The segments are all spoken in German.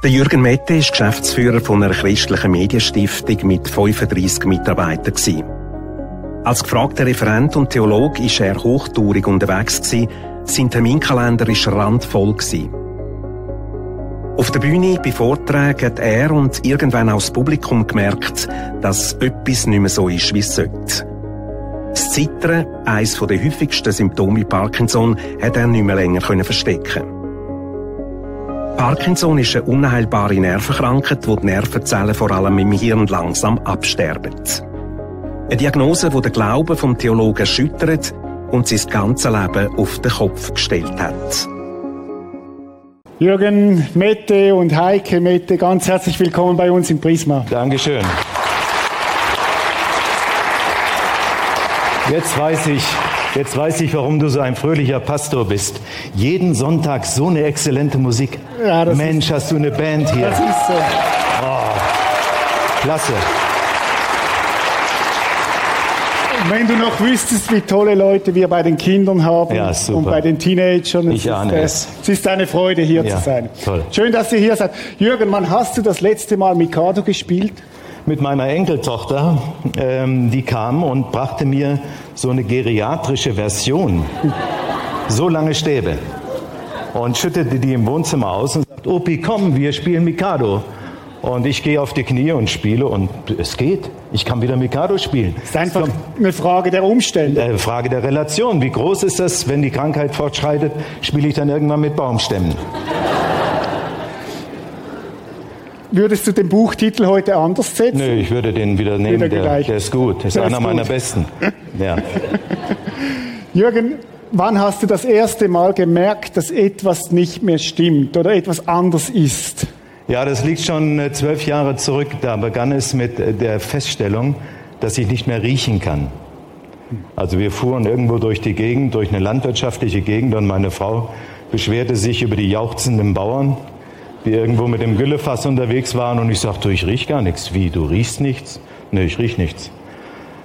Der Jürgen Mette ist Geschäftsführer von einer christlichen Medienstiftung mit 35 Mitarbeitern. Als gefragter Referent und Theolog ist er hochtourig unterwegs gewesen. Sein Terminkalender war randvoll gewesen. Auf der Bühne bei Vorträgen hat er und irgendwann auch das Publikum gemerkt, dass etwas nicht mehr so ist, wie es sollte. Das Zittern, eines der häufigsten Symptome Parkinson, hat er nicht mehr länger verstecken Parkinson ist eine unheilbare Nervenkrankheit, wo die Nervenzellen vor allem im Hirn langsam absterben. Eine Diagnose, die den Glauben vom Theologen erschüttert und sein ganzes Leben auf den Kopf gestellt hat. Jürgen Mette und Heike Mette, ganz herzlich willkommen bei uns im Prisma. Dankeschön. Jetzt weiß ich, jetzt weiß ich, warum du so ein fröhlicher Pastor bist. Jeden Sonntag so eine exzellente Musik. Ja, Mensch, ist, hast du eine Band hier. Das ist so. Oh, klasse. Wenn du noch wüsstest, wie tolle Leute wir bei den Kindern haben ja, und bei den Teenagern. Ich ahne ist, es. Es ist eine Freude, hier ja, zu sein. Toll. Schön, dass ihr hier seid. Jürgen, wann hast du das letzte Mal Mikado gespielt? Mit meiner Enkeltochter, ähm, die kam und brachte mir so eine geriatrische Version, so lange Stäbe, und schüttete die im Wohnzimmer aus und sagt, Opi, komm, wir spielen Mikado. Und ich gehe auf die Knie und spiele und es geht. Ich kann wieder Mikado spielen. Es ist einfach eine Frage der Umstände. Eine Frage der Relation. Wie groß ist das, wenn die Krankheit fortschreitet, spiele ich dann irgendwann mit Baumstämmen. Würdest du den Buchtitel heute anders setzen? Nö, ich würde den wieder nehmen. Wieder der, der, ist gut. Das ist der einer ist meiner besten. Ja. Jürgen, wann hast du das erste Mal gemerkt, dass etwas nicht mehr stimmt oder etwas anders ist? Ja, das liegt schon äh, zwölf Jahre zurück. Da begann es mit äh, der Feststellung, dass ich nicht mehr riechen kann. Also wir fuhren irgendwo durch die Gegend, durch eine landwirtschaftliche Gegend und meine Frau beschwerte sich über die jauchzenden Bauern die irgendwo mit dem Güllefass unterwegs waren und ich sagte, ich riech gar nichts. Wie, du riechst nichts? Nee, ich riech nichts.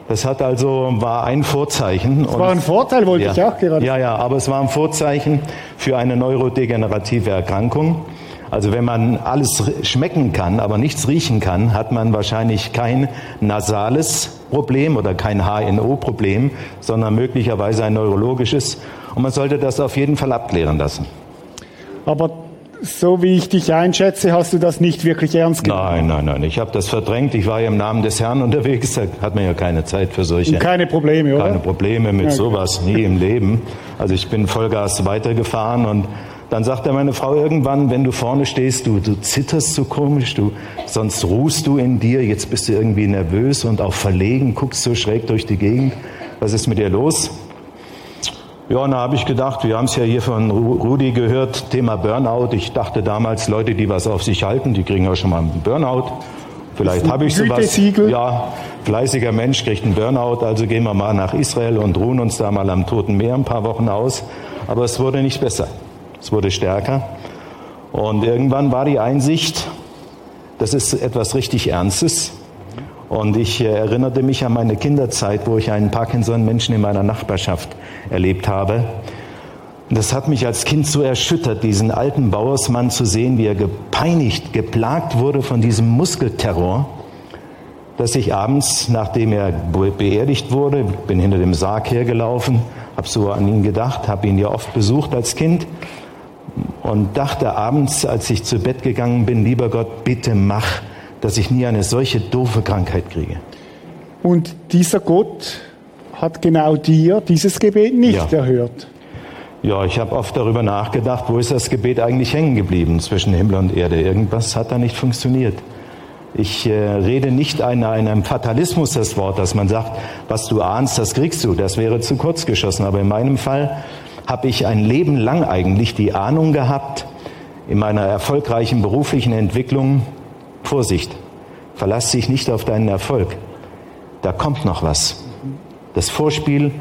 Das hat also, war ein Vorzeichen. Das war ein Vorteil, wollte ja, ich auch gerade. Ja, ja, aber es war ein Vorzeichen für eine neurodegenerative Erkrankung. Also wenn man alles schmecken kann, aber nichts riechen kann, hat man wahrscheinlich kein nasales Problem oder kein HNO-Problem, sondern möglicherweise ein neurologisches. Und man sollte das auf jeden Fall abklären lassen. Aber so wie ich dich einschätze, hast du das nicht wirklich ernst genommen. Nein, nein, nein. Ich habe das verdrängt. Ich war ja im Namen des Herrn unterwegs. Da hat man ja keine Zeit für solche. Und keine Probleme, oder? Keine Probleme mit okay. sowas nie im Leben. Also ich bin Vollgas weitergefahren und dann sagte meine Frau irgendwann, wenn du vorne stehst, du, du zitterst so komisch, du, sonst ruhst du in dir, jetzt bist du irgendwie nervös und auch verlegen, guckst so schräg durch die Gegend. Was ist mit dir los? Ja, und da habe ich gedacht, wir haben es ja hier von Rudi gehört, Thema Burnout. Ich dachte damals, Leute, die was auf sich halten, die kriegen ja schon mal einen Burnout. Vielleicht habe ich sowas. Ja, fleißiger Mensch kriegt einen Burnout, also gehen wir mal nach Israel und ruhen uns da mal am Toten Meer ein paar Wochen aus. Aber es wurde nicht besser. Es wurde stärker. Und irgendwann war die Einsicht, das ist etwas richtig Ernstes. Und ich äh, erinnerte mich an meine Kinderzeit, wo ich einen Parkinson-Menschen in meiner Nachbarschaft erlebt habe. Das hat mich als Kind so erschüttert, diesen alten Bauersmann zu sehen, wie er gepeinigt, geplagt wurde von diesem Muskelterror, dass ich abends, nachdem er beerdigt wurde, bin hinter dem Sarg hergelaufen, habe so an ihn gedacht, habe ihn ja oft besucht als Kind und dachte abends, als ich zu Bett gegangen bin, lieber Gott, bitte mach, dass ich nie eine solche doofe Krankheit kriege. Und dieser Gott hat genau dir dieses Gebet nicht ja. erhört. Ja, ich habe oft darüber nachgedacht, wo ist das Gebet eigentlich hängen geblieben zwischen Himmel und Erde. Irgendwas hat da nicht funktioniert. Ich äh, rede nicht in einem Fatalismus das Wort, dass man sagt, was du ahnst, das kriegst du. Das wäre zu kurz geschossen. Aber in meinem Fall habe ich ein Leben lang eigentlich die Ahnung gehabt, in meiner erfolgreichen beruflichen Entwicklung, Vorsicht, verlass dich nicht auf deinen Erfolg. Da kommt noch was. Das Vorspiel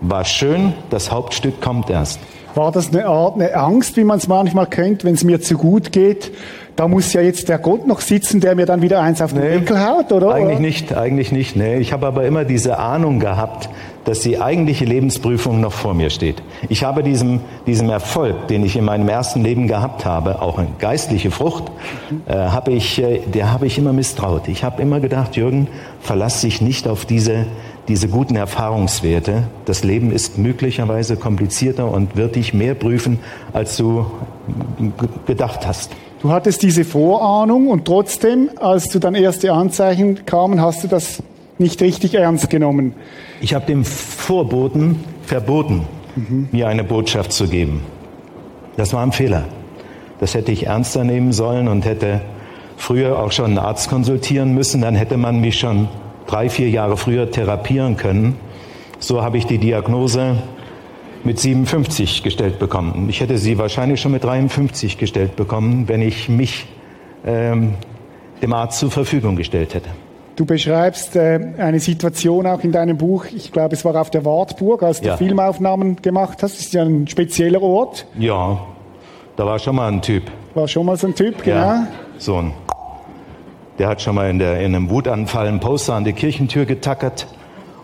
war schön, das Hauptstück kommt erst. War das eine Art, eine Angst, wie man es manchmal kennt, wenn es mir zu gut geht, da muss ja jetzt der Gott noch sitzen, der mir dann wieder eins auf den nee, Deckel haut, oder? Eigentlich oder? nicht, eigentlich nicht. Nee. Ich habe aber immer diese Ahnung gehabt, dass die eigentliche Lebensprüfung noch vor mir steht. Ich habe diesem, diesem Erfolg, den ich in meinem ersten Leben gehabt habe, auch eine geistliche Frucht, äh, habe ich, äh, der habe ich immer misstraut. Ich habe immer gedacht, Jürgen, verlass dich nicht auf diese, diese guten Erfahrungswerte. Das Leben ist möglicherweise komplizierter und wird dich mehr prüfen, als du gedacht hast. Du hattest diese Vorahnung und trotzdem, als du dann erste Anzeichen kamen, hast du das nicht richtig ernst genommen. Ich habe dem Vorboten verboten, mhm. mir eine Botschaft zu geben. Das war ein Fehler. Das hätte ich ernster nehmen sollen und hätte früher auch schon einen Arzt konsultieren müssen. Dann hätte man mich schon drei, vier Jahre früher therapieren können. So habe ich die Diagnose mit 57 gestellt bekommen. Ich hätte sie wahrscheinlich schon mit 53 gestellt bekommen, wenn ich mich ähm, dem Arzt zur Verfügung gestellt hätte. Du beschreibst äh, eine Situation auch in deinem Buch, ich glaube, es war auf der Wartburg, als du ja. Filmaufnahmen gemacht hast. Das ist ja ein spezieller Ort. Ja, da war schon mal ein Typ. War schon mal so ein Typ, genau. Ja, so ein. Der hat schon mal in, der, in einem Wutanfall einen Poster an die Kirchentür getackert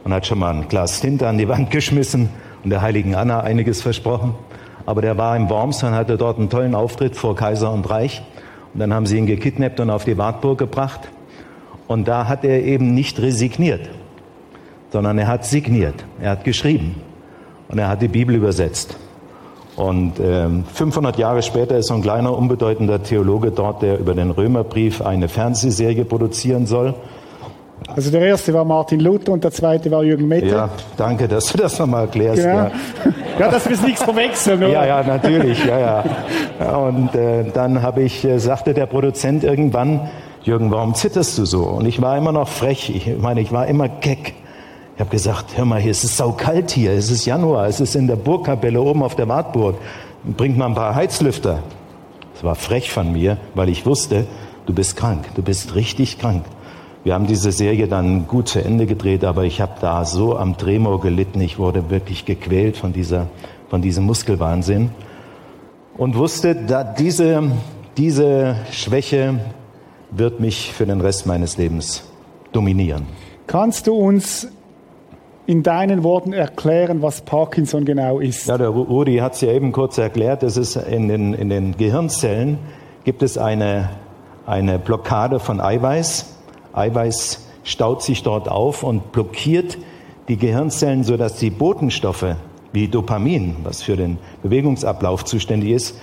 und hat schon mal ein Glas Tinte an die Wand geschmissen und der heiligen Anna einiges versprochen. Aber der war im Worms und hatte dort einen tollen Auftritt vor Kaiser und Reich. Und dann haben sie ihn gekidnappt und auf die Wartburg gebracht. Und da hat er eben nicht resigniert, sondern er hat signiert. Er hat geschrieben. Und er hat die Bibel übersetzt. Und äh, 500 Jahre später ist so ein kleiner, unbedeutender Theologe dort, der über den Römerbrief eine Fernsehserie produzieren soll. Also der erste war Martin Luther und der zweite war Jürgen Mette. Ja, danke, dass du das nochmal erklärst. Genau. Ja. ja, dass wir es nichts verwechseln, oder? Ja, ja, natürlich, ja, ja. Und äh, dann habe ich, äh, sagte der Produzent irgendwann, Jürgen, warum zitterst du so? Und ich war immer noch frech, ich meine, ich war immer keck. Ich habe gesagt, hör mal, hier ist es saukalt hier, es ist Januar, es ist in der Burgkapelle oben auf der Wartburg. Bringt mal ein paar Heizlüfter. Das war frech von mir, weil ich wusste, du bist krank, du bist richtig krank. Wir haben diese Serie dann gut zu Ende gedreht, aber ich habe da so am Tremor gelitten. Ich wurde wirklich gequält von, dieser, von diesem Muskelwahnsinn und wusste, da diese, diese Schwäche wird mich für den Rest meines Lebens dominieren. Kannst du uns in deinen Worten erklären, was Parkinson genau ist? Ja, der Rudi hat es ja eben kurz erklärt. Es ist in den, in den Gehirnzellen gibt es eine, eine Blockade von Eiweiß Eiweiß staut sich dort auf und blockiert die Gehirnzellen, sodass die Botenstoffe wie Dopamin, was für den Bewegungsablauf zuständig ist,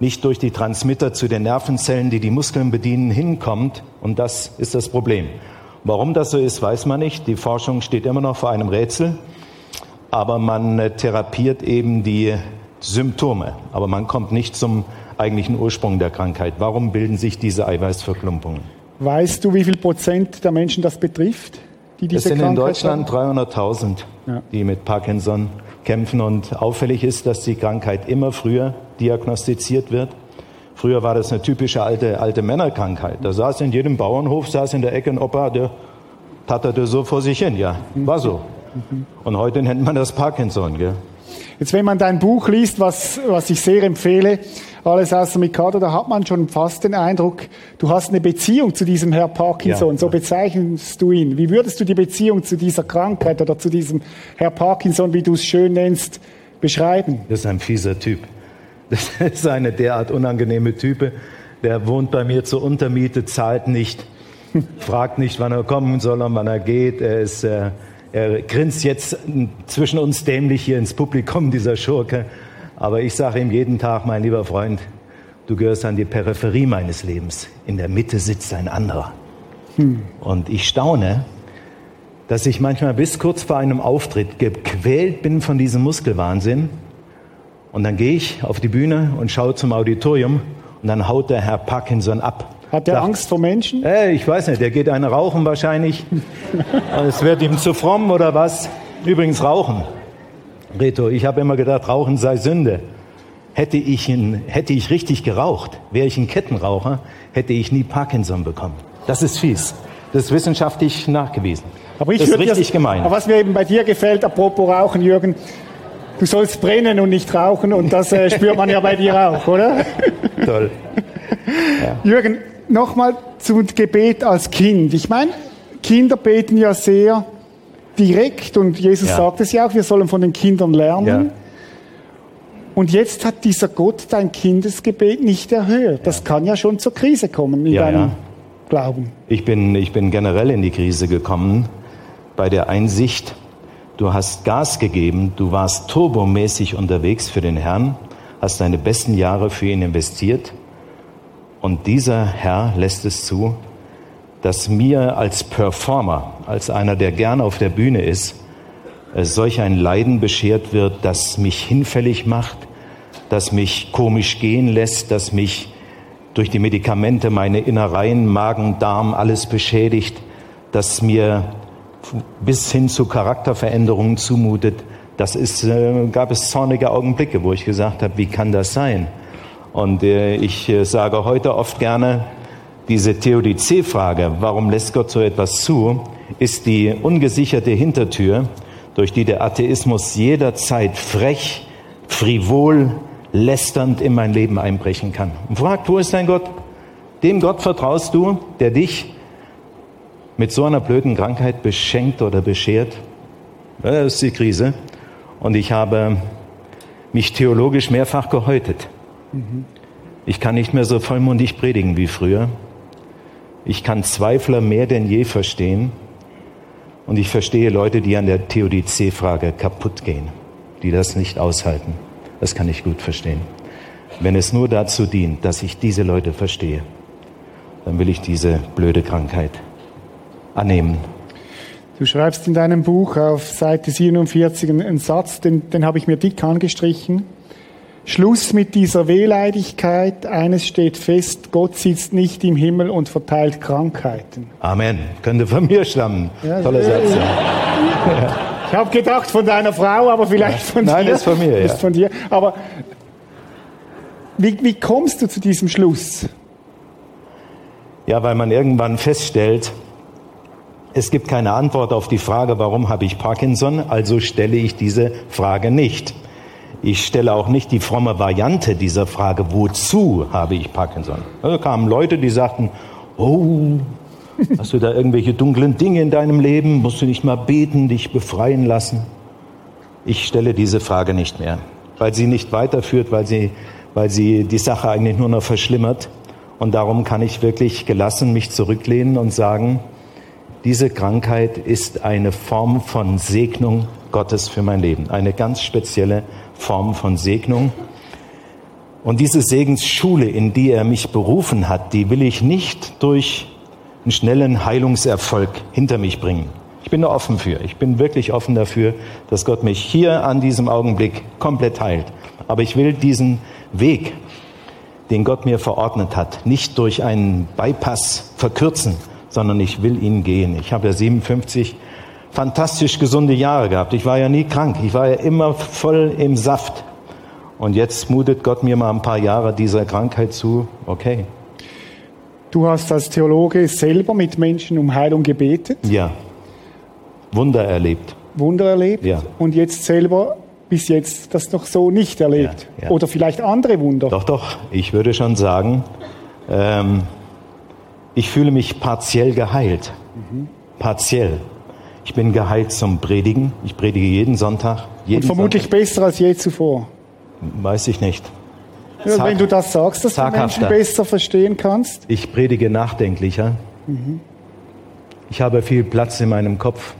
nicht durch die Transmitter zu den Nervenzellen, die die Muskeln bedienen, hinkommt. Und das ist das Problem. Warum das so ist, weiß man nicht. Die Forschung steht immer noch vor einem Rätsel. Aber man äh, therapiert eben die Symptome. Aber man kommt nicht zum eigentlichen Ursprung der Krankheit. Warum bilden sich diese Eiweißverklumpungen? Weißt du, wie viel Prozent der Menschen das betrifft? Die diese es sind Krankheit in Deutschland 300.000, ja. die mit Parkinson kämpfen. Und auffällig ist, dass die Krankheit immer früher diagnostiziert wird. Früher war das eine typische alte, alte Männerkrankheit. Da saß in jedem Bauernhof, saß in der Ecke ein Opa, der tatterte so vor sich hin. Ja, war so. Und heute nennt man das Parkinson. Gell? Jetzt, wenn man dein Buch liest, was, was ich sehr empfehle, alles außer Mikado, da hat man schon fast den Eindruck, du hast eine Beziehung zu diesem Herr Parkinson, ja. so bezeichnest du ihn. Wie würdest du die Beziehung zu dieser Krankheit oder zu diesem Herr Parkinson, wie du es schön nennst, beschreiben? Das ist ein fieser Typ. Das ist eine derart unangenehme Type. Der wohnt bei mir zur Untermiete, zahlt nicht, fragt nicht, wann er kommen soll und wann er geht. Er ist, äh, er grinst jetzt zwischen uns dämlich hier ins Publikum, dieser Schurke. Aber ich sage ihm jeden Tag, mein lieber Freund, du gehörst an die Peripherie meines Lebens. In der Mitte sitzt ein anderer. Hm. Und ich staune, dass ich manchmal bis kurz vor einem Auftritt gequält bin von diesem Muskelwahnsinn. Und dann gehe ich auf die Bühne und schaue zum Auditorium und dann haut der Herr Parkinson ab. Hat der Angst vor Menschen? Äh, ich weiß nicht, der geht eine rauchen wahrscheinlich. es wird ihm zu fromm oder was. Übrigens rauchen. Reto, ich habe immer gedacht, Rauchen sei Sünde. Hätte ich, in, hätte ich richtig geraucht, wäre ich ein Kettenraucher, hätte ich nie Parkinson bekommen. Das ist fies. Das ist wissenschaftlich nachgewiesen. Aber ich das ist richtig das, gemein. Aber was mir eben bei dir gefällt, apropos Rauchen, Jürgen, du sollst brennen und nicht rauchen und das äh, spürt man ja bei dir auch, oder? Toll. ja. Jürgen, nochmal zum Gebet als Kind. Ich meine, Kinder beten ja sehr direkt und Jesus ja. sagt es ja auch, wir sollen von den Kindern lernen. Ja. Und jetzt hat dieser Gott dein Kindesgebet nicht erhört. Das kann ja schon zur Krise kommen in deinem Glauben. Ich bin, ich bin generell in die Krise gekommen bei der Einsicht, du hast Gas gegeben, du warst turbomäßig unterwegs für den Herrn, hast deine besten Jahre für ihn investiert. Und dieser Herr lässt es zu, dass mir als Performer, als einer, der gern auf der Bühne ist, äh, solch ein Leiden beschert wird, das mich hinfällig macht, das mich komisch gehen lässt, das mich durch die Medikamente meine Innereien, Magen, Darm, alles beschädigt, das mir bis hin zu Charakterveränderungen zumutet. Das ist, äh, gab es zornige Augenblicke, wo ich gesagt habe, wie kann das sein? Und äh, ich äh, sage heute oft gerne, diese Theodizee-Frage, warum lässt Gott so etwas zu, ist die ungesicherte Hintertür, durch die der Atheismus jederzeit frech, frivol, lästernd in mein Leben einbrechen kann. Und fragt, wo ist dein Gott? Dem Gott vertraust du, der dich mit so einer blöden Krankheit beschenkt oder beschert? Das ist die Krise. Und ich habe mich theologisch mehrfach gehäutet. Ich kann nicht mehr so vollmundig predigen wie früher. Ich kann Zweifler mehr denn je verstehen. Und ich verstehe Leute, die an der Theodizee-Frage kaputt gehen, die das nicht aushalten. Das kann ich gut verstehen. Wenn es nur dazu dient, dass ich diese Leute verstehe, dann will ich diese blöde Krankheit annehmen. Du schreibst in deinem Buch auf Seite 47 einen Satz, den, den habe ich mir dick angestrichen. Schluss mit dieser Wehleidigkeit. Eines steht fest, Gott sitzt nicht im Himmel und verteilt Krankheiten. Amen. Könnte von mir stammen. Ja, Toller Satz. Ja. Ich habe gedacht von deiner Frau, aber vielleicht von Nein, dir. Nein, ist von mir. Ist von dir. Aber wie, wie kommst du zu diesem Schluss? Ja, weil man irgendwann feststellt, es gibt keine Antwort auf die Frage, warum habe ich Parkinson, also stelle ich diese Frage nicht. Ich stelle auch nicht die fromme Variante dieser Frage, wozu habe ich Parkinson? Da kamen Leute, die sagten, oh, hast du da irgendwelche dunklen Dinge in deinem Leben? Musst du nicht mal beten, dich befreien lassen? Ich stelle diese Frage nicht mehr, weil sie nicht weiterführt, weil sie, weil sie die Sache eigentlich nur noch verschlimmert. Und darum kann ich wirklich gelassen mich zurücklehnen und sagen, diese Krankheit ist eine Form von Segnung Gottes für mein Leben, eine ganz spezielle Form von Segnung. Und diese Segensschule, in die er mich berufen hat, die will ich nicht durch einen schnellen Heilungserfolg hinter mich bringen. Ich bin da offen für. Ich bin wirklich offen dafür, dass Gott mich hier an diesem Augenblick komplett heilt. Aber ich will diesen Weg, den Gott mir verordnet hat, nicht durch einen Bypass verkürzen, sondern ich will ihn gehen. Ich habe ja 57 fantastisch gesunde Jahre gehabt. Ich war ja nie krank. Ich war ja immer voll im Saft. Und jetzt mutet Gott mir mal ein paar Jahre dieser Krankheit zu. Okay. Du hast als Theologe selber mit Menschen um Heilung gebetet? Ja. Wunder erlebt. Wunder erlebt? Ja. Und jetzt selber bis jetzt das noch so nicht erlebt? Ja, ja. Oder vielleicht andere Wunder? Doch, doch. Ich würde schon sagen, ähm, ich fühle mich partiell geheilt. Mhm. Partiell. Ich bin geheilt zum Predigen. Ich predige jeden Sonntag. Jeden Und vermutlich Sonntag. besser als je zuvor. Weiß ich nicht. Ja, wenn du das sagst, dass du Menschen besser verstehen kannst. Ich predige nachdenklicher. Mhm. Ich habe viel Platz in meinem Kopf.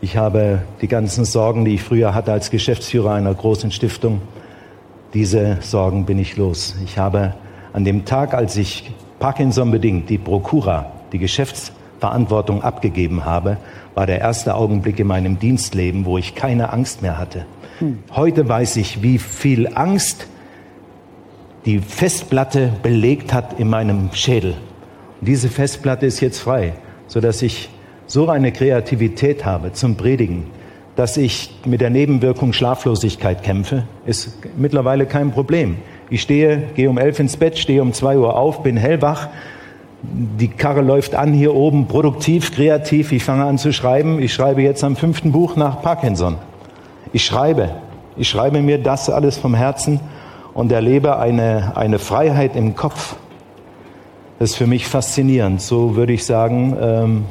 Ich habe die ganzen Sorgen, die ich früher hatte als Geschäftsführer einer großen Stiftung. Diese Sorgen bin ich los. Ich habe an dem Tag, als ich Parkinson bedingt die Prokura, die Geschäftsverantwortung abgegeben habe, war der erste Augenblick in meinem Dienstleben, wo ich keine Angst mehr hatte. Hm. Heute weiß ich, wie viel Angst die Festplatte belegt hat in meinem Schädel. Und diese Festplatte ist jetzt frei, sodass ich so eine Kreativität habe zum Predigen, dass ich mit der Nebenwirkung Schlaflosigkeit kämpfe, ist mittlerweile kein Problem. Ich stehe, gehe um elf ins Bett, stehe um zwei Uhr auf, bin hellwach, die Karre läuft an hier oben, produktiv, kreativ. Ich fange an zu schreiben. Ich schreibe jetzt am fünften Buch nach Parkinson. Ich schreibe. Ich schreibe mir das alles vom Herzen und erlebe eine, eine Freiheit im Kopf. Das ist für mich faszinierend. So würde ich sagen, ähm,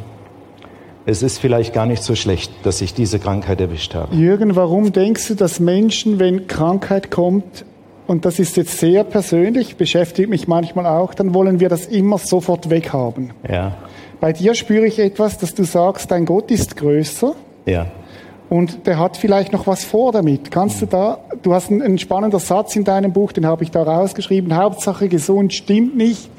es ist vielleicht gar nicht so schlecht, dass ich diese Krankheit erwischt habe. Jürgen, warum denkst du, dass Menschen, wenn Krankheit kommt, und das ist jetzt sehr persönlich, beschäftigt mich manchmal auch, dann wollen wir das immer sofort weghaben. Ja. Bei dir spüre ich etwas, dass du sagst, dein Gott ist größer. Ja. Und der hat vielleicht noch was vor damit. Kannst du da, du hast einen, einen spannender Satz in deinem Buch, den habe ich da rausgeschrieben. Hauptsache gesund stimmt nicht.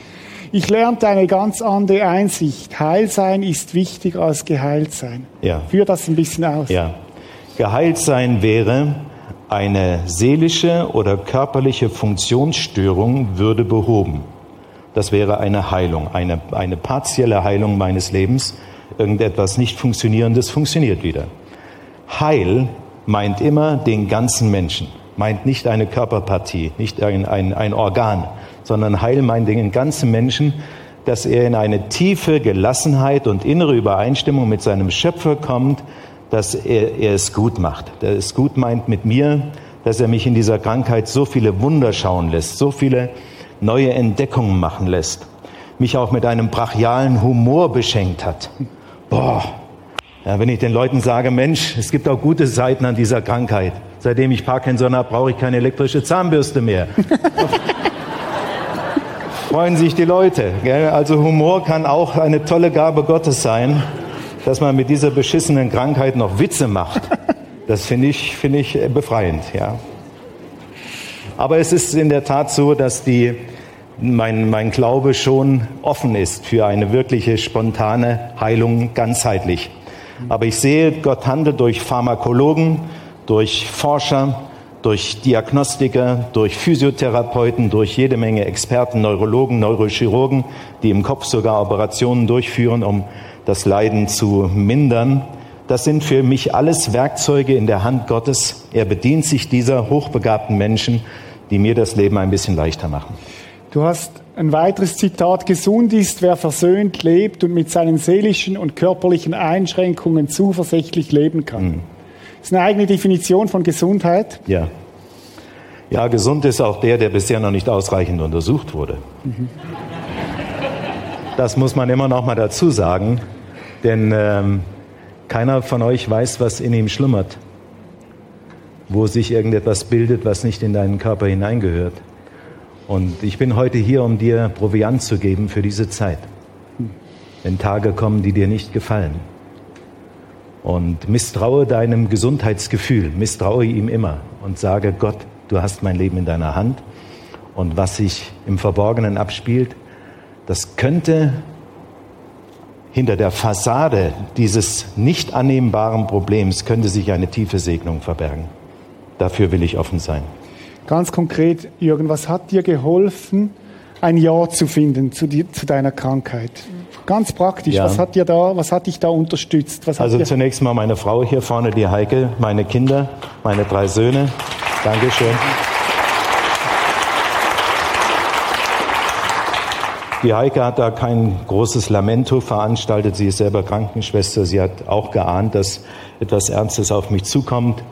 Ich lernte eine ganz andere Einsicht. Heilsein ist wichtiger als geheilt sein. Ja. Führ das ein bisschen aus. Ja. Geheilt sein wäre, eine seelische oder körperliche Funktionsstörung würde behoben. Das wäre eine Heilung, eine, eine partielle Heilung meines Lebens. Irgendetwas nicht Funktionierendes funktioniert wieder. Heil meint immer den ganzen Menschen, meint nicht eine Körperpartie, nicht ein, ein, ein Organ, sondern Heil meint den ganzen Menschen, dass er in eine tiefe Gelassenheit und innere Übereinstimmung mit seinem Schöpfer kommt, dass er, er es gut macht. Der es gut meint mit mir, dass er mich in dieser Krankheit so viele Wunder schauen lässt, so viele neue Entdeckungen machen lässt, mich auch mit einem brachialen Humor beschenkt hat. Boah, ja, wenn ich den Leuten sage, Mensch, es gibt auch gute Seiten an dieser Krankheit. Seitdem ich Parkinson habe, brauche ich keine elektrische Zahnbürste mehr. Freuen sich die Leute. Gell? Also Humor kann auch eine tolle Gabe Gottes sein dass man mit dieser beschissenen Krankheit noch Witze macht. Das finde ich, finde ich befreiend, ja. Aber es ist in der Tat so, dass die, mein, mein Glaube schon offen ist für eine wirkliche spontane Heilung ganzheitlich. Aber ich sehe, Gott handelt durch Pharmakologen, durch Forscher, durch Diagnostiker, durch Physiotherapeuten, durch jede Menge Experten, Neurologen, Neurochirurgen, die im Kopf sogar Operationen durchführen, um das Leiden zu mindern. Das sind für mich alles Werkzeuge in der Hand Gottes. Er bedient sich dieser hochbegabten Menschen, die mir das Leben ein bisschen leichter machen. Du hast ein weiteres Zitat, gesund ist, wer versöhnt lebt und mit seinen seelischen und körperlichen Einschränkungen zuversichtlich leben kann. Mhm. Das ist eine eigene Definition von Gesundheit. Ja. Ja, gesund ist auch der, der bisher noch nicht ausreichend untersucht wurde. Mhm. Das muss man immer noch mal dazu sagen. Denn ähm, keiner von euch weiß, was in ihm schlummert, wo sich irgendetwas bildet, was nicht in deinen Körper hineingehört. Und ich bin heute hier, um dir Proviant zu geben für diese Zeit. Wenn Tage kommen, die dir nicht gefallen. Und misstraue deinem Gesundheitsgefühl, misstraue ihm immer und sage, Gott, du hast mein Leben in deiner Hand. Und was sich im Verborgenen abspielt, das könnte hinter der Fassade dieses nicht annehmbaren Problems könnte sich eine tiefe Segnung verbergen. Dafür will ich offen sein. Ganz konkret, Jürgen, was hat dir geholfen, ein Ja zu finden zu, die, zu deiner Krankheit? Ganz praktisch, ja. was hat dir da, was hat dich da unterstützt? also zunächst mal meine Frau hier vorne, die Heike, meine Kinder, meine drei Söhne. Dankeschön. Die Heike hat da kein großes Lamento veranstaltet. Sie ist selber Krankenschwester. Sie hat auch geahnt, dass etwas Ernstes auf mich zukommt.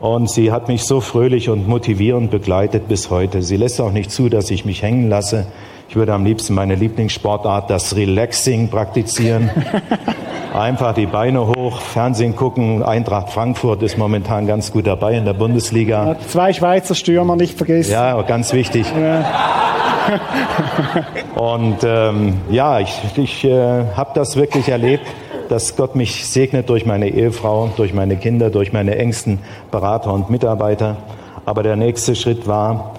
Und sie hat mich so fröhlich und motivierend begleitet bis heute. Sie lässt auch nicht zu, dass ich mich hängen lasse. Ich würde am liebsten meine Lieblingssportart, das Relaxing, praktizieren. Einfach die Beine hoch, Fernsehen gucken. Eintracht Frankfurt ist momentan ganz gut dabei in der Bundesliga. Zwei Schweizer Stürmer nicht vergessen. Ja, ganz wichtig. Ja. Und ähm, ja, ich, ich äh, habe das wirklich erlebt, dass Gott mich segnet durch meine Ehefrau, durch meine Kinder, durch meine engsten Berater und Mitarbeiter. Aber der nächste Schritt war,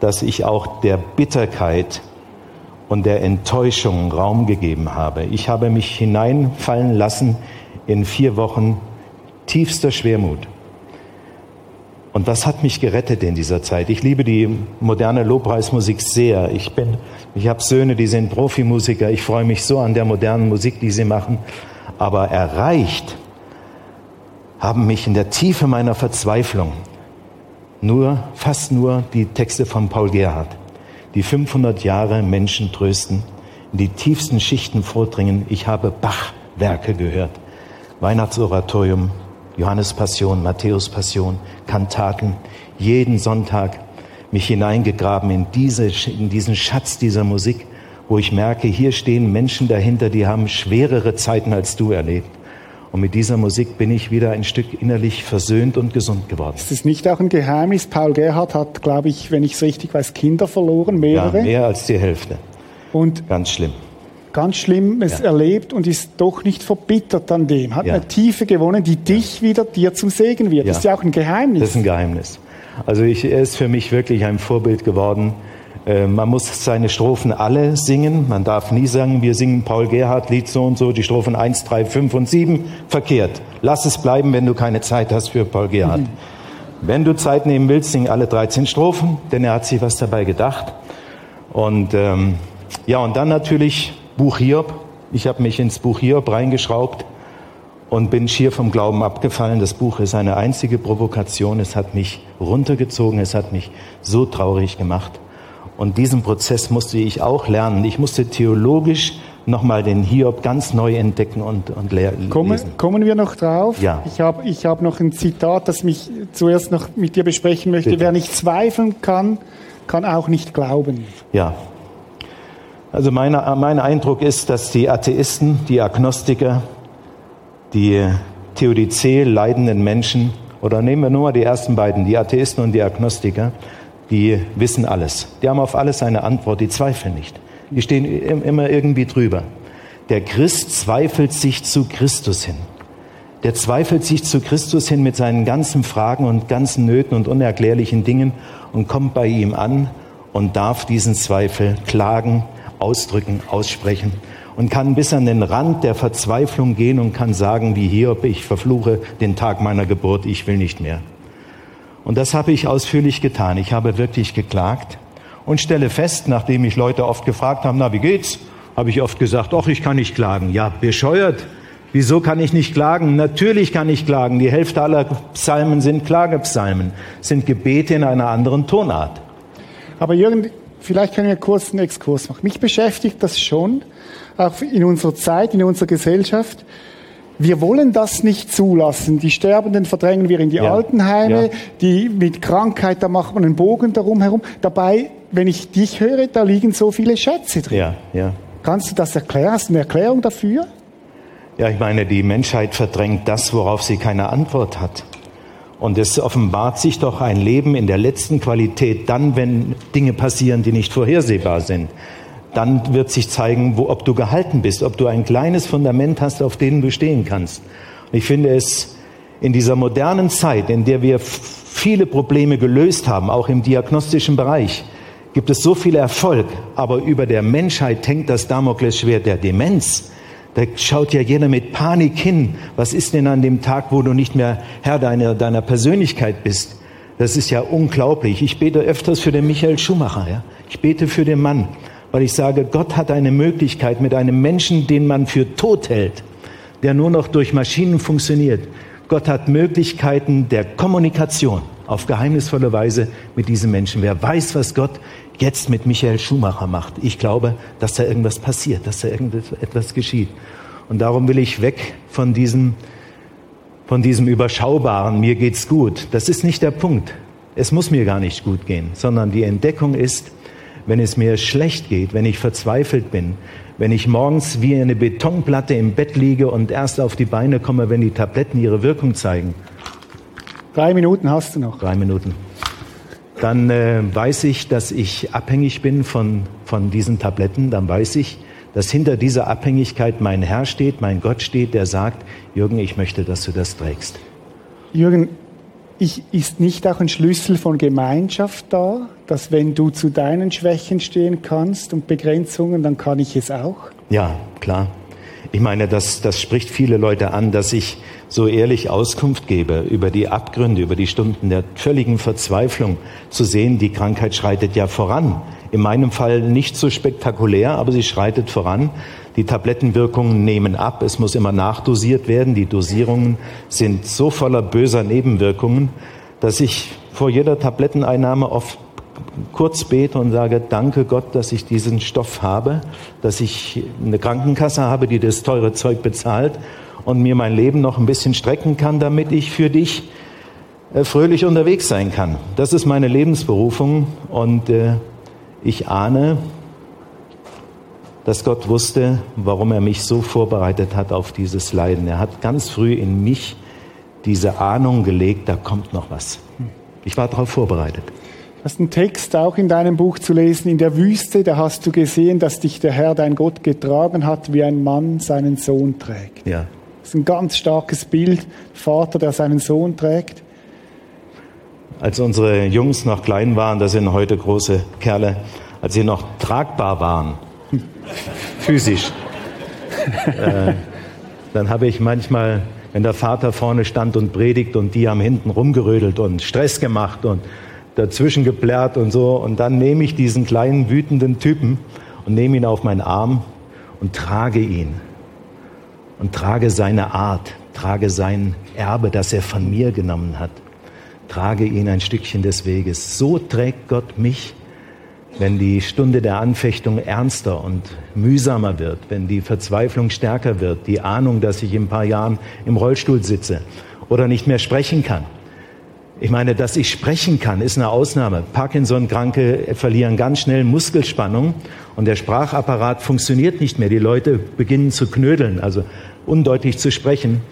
dass ich auch der Bitterkeit und der Enttäuschung Raum gegeben habe. Ich habe mich hineinfallen lassen in vier Wochen tiefster Schwermut. Und was hat mich gerettet in dieser Zeit? Ich liebe die moderne Lobpreismusik sehr. Ich bin, ich habe Söhne, die sind Profimusiker. Ich freue mich so an der modernen Musik, die sie machen. Aber erreicht haben mich in der Tiefe meiner Verzweiflung nur, fast nur die Texte von Paul Gerhardt, die 500 Jahre Menschen trösten, in die tiefsten Schichten vordringen. Ich habe Bach-Werke gehört. Weihnachtsoratorium, Johannes Passion, Matthäus Passion, Kantaten, jeden Sonntag mich hineingegraben in, diese, in diesen Schatz dieser Musik, wo ich merke, hier stehen Menschen dahinter, die haben schwerere Zeiten als du erlebt. Und mit dieser Musik bin ich wieder ein Stück innerlich versöhnt und gesund geworden. Ist es nicht auch ein Geheimnis? Paul Gerhardt hat, glaube ich, wenn ich es richtig weiß, Kinder verloren, mehrere. Ja, mehr als die Hälfte. Und ganz schlimm. Ganz schlimm es ja. erlebt und ist doch nicht verbittert an dem. Hat ja. eine Tiefe gewonnen, die dich wieder dir zum Segen wird. Ja. Das ist ja auch ein Geheimnis. Das ist ein Geheimnis. Also ich, er ist für mich wirklich ein Vorbild geworden. Äh, man muss seine Strophen alle singen. Man darf nie sagen, wir singen Paul Gerhardt Lied so und so, die Strophen 1, 3, 5 und 7. Verkehrt. Lass es bleiben, wenn du keine Zeit hast für Paul Gerhardt. Mhm. Wenn du Zeit nehmen willst, sing alle 13 Strophen, denn er hat sich was dabei gedacht. Und ähm, ja, und dann natürlich Buch Hiob. Ich habe mich ins Buch Hiob reingeschraubt und bin schier vom Glauben abgefallen. Das Buch ist eine einzige Provokation. Es hat mich runtergezogen, es hat mich so traurig gemacht. Und diesen Prozess musste ich auch lernen. Ich musste theologisch nochmal den Hiob ganz neu entdecken und, und lesen. Kommen, kommen wir noch drauf? Ja. Ich habe ich hab noch ein Zitat, das mich zuerst noch mit dir besprechen möchte. Bitte. Wer nicht zweifeln kann, kann auch nicht glauben. Ja. Also meine, mein Eindruck ist, dass die Atheisten, die Agnostiker, die Theodizee leidenden Menschen, oder nehmen wir nur mal die ersten beiden, die Atheisten und die Agnostiker, die wissen alles. Die haben auf alles eine Antwort, die zweifeln nicht. Die stehen immer irgendwie drüber. Der Christ zweifelt sich zu Christus hin. Der zweifelt sich zu Christus hin mit seinen ganzen Fragen und ganzen Nöten und unerklärlichen Dingen und kommt bei ihm an und darf diesen Zweifel klagen, ausdrücken, aussprechen und kann bis an den Rand der Verzweiflung gehen und kann sagen, wie Hiob, ich verfluche den Tag meiner Geburt, ich will nicht mehr. Und das habe ich ausführlich getan. Ich habe wirklich geklagt und stelle fest, nachdem mich Leute oft gefragt haben, na, wie geht's? Habe ich oft gesagt, ach, ich kann nicht klagen. Ja, bescheuert. Wieso kann ich nicht klagen? Natürlich kann ich klagen. Die Hälfte aller Psalmen sind Klagepsalmen, sind Gebete in einer anderen Tonart. Aber Jürgen, vielleicht können wir kurz einen Exkurs machen. Mich beschäftigt das schon, auch in unserer Zeit, in unserer Gesellschaft. Wir wollen das nicht zulassen. Die Sterbenden verdrängen wir in die ja. Altenheime, ja. die mit Krankheit, da macht man einen Bogen darum herum. Dabei, wenn ich dich höre, da liegen so viele Schätze drin. Ja, ja. Kannst du das erklären? Hast du eine Erklärung dafür? Ja, ich meine, die Menschheit verdrängt das, worauf sie keine Antwort hat. Und es offenbart sich doch ein Leben in der letzten Qualität dann, wenn Dinge passieren, die nicht vorhersehbar sind dann wird sich zeigen, wo, ob du gehalten bist, ob du ein kleines Fundament hast, auf dem du stehen kannst. Und ich finde es in dieser modernen Zeit, in der wir viele Probleme gelöst haben, auch im diagnostischen Bereich, gibt es so viel Erfolg, aber über der Menschheit hängt das Damoklesschwert der Demenz. Da schaut ja jeder mit Panik hin. Was ist denn an dem Tag, wo du nicht mehr Herr deiner, deiner Persönlichkeit bist? Das ist ja unglaublich. Ich bete öfters für den Michael Schumacher. Ja? Ich bete für den Mann weil ich sage, Gott hat eine Möglichkeit mit einem Menschen, den man für tot hält, der nur noch durch Maschinen funktioniert. Gott hat Möglichkeiten der Kommunikation auf geheimnisvolle Weise mit diesem Menschen. Wer weiß, was Gott jetzt mit Michael Schumacher macht. Ich glaube, dass da irgendwas passiert, dass da irgendetwas geschieht. Und darum will ich weg von diesem, von diesem überschaubaren, mir geht's gut. Das ist nicht der Punkt. Es muss mir gar nicht gut gehen, sondern die Entdeckung ist, wenn es mir schlecht geht, wenn ich verzweifelt bin, wenn ich morgens wie eine Betonplatte im Bett liege und erst auf die Beine komme, wenn die Tabletten ihre Wirkung zeigen. Drei Minuten hast du noch. Drei Minuten. Dann äh, weiß ich, dass ich abhängig bin von, von diesen Tabletten. Dann weiß ich, dass hinter dieser Abhängigkeit mein Herr steht, mein Gott steht, der sagt, Jürgen, ich möchte, dass du das trägst. Jürgen, ich, ist nicht auch ein Schlüssel von Gemeinschaft da, dass wenn du zu deinen Schwächen stehen kannst und Begrenzungen, dann kann ich es auch? Ja, klar. Ich meine, das, das spricht viele Leute an, dass ich so ehrlich Auskunft gebe über die Abgründe, über die Stunden der völligen Verzweiflung, zu sehen, die Krankheit schreitet ja voran. In meinem Fall nicht so spektakulär, aber sie schreitet voran. Die Tablettenwirkungen nehmen ab. Es muss immer nachdosiert werden. Die Dosierungen sind so voller böser Nebenwirkungen, dass ich vor jeder Tabletteneinnahme oft kurz bete und sage, danke Gott, dass ich diesen Stoff habe, dass ich eine Krankenkasse habe, die das teure Zeug bezahlt und mir mein Leben noch ein bisschen strecken kann, damit ich für dich äh, fröhlich unterwegs sein kann. Das ist meine Lebensberufung und äh, ich ahne, dass Gott wusste, warum er mich so vorbereitet hat auf dieses Leiden. Er hat ganz früh in mich diese Ahnung gelegt, da kommt noch was. Ich war darauf vorbereitet. Du hast einen Text auch in deinem Buch zu lesen. In der Wüste, da hast du gesehen, dass dich der Herr, dein Gott, getragen hat, wie ein Mann seinen Sohn trägt. Ja. Das ist ein ganz starkes Bild. Vater, der seinen Sohn trägt. Als unsere Jungs noch klein waren, das sind heute große Kerle, als sie noch tragbar waren, physisch. äh, dann habe ich manchmal, wenn der Vater vorne stand und predigt und die haben hinten rumgerödelt und Stress gemacht und dazwischen geplärrt und so. Und dann nehme ich diesen kleinen wütenden Typen und nehme ihn auf meinen Arm und trage ihn. Und trage seine Art, trage sein Erbe, das er von mir genommen hat. Trage ihn ein Stückchen des Weges. So trägt Gott mich wenn die Stunde der Anfechtung ernster und mühsamer wird, wenn die Verzweiflung stärker wird, die Ahnung, dass ich in ein paar Jahren im Rollstuhl sitze oder nicht mehr sprechen kann. Ich meine, dass ich sprechen kann, ist eine Ausnahme. Parkinson-Kranke verlieren ganz schnell Muskelspannung und der Sprachapparat funktioniert nicht mehr. Die Leute beginnen zu knödeln, also undeutlich zu sprechen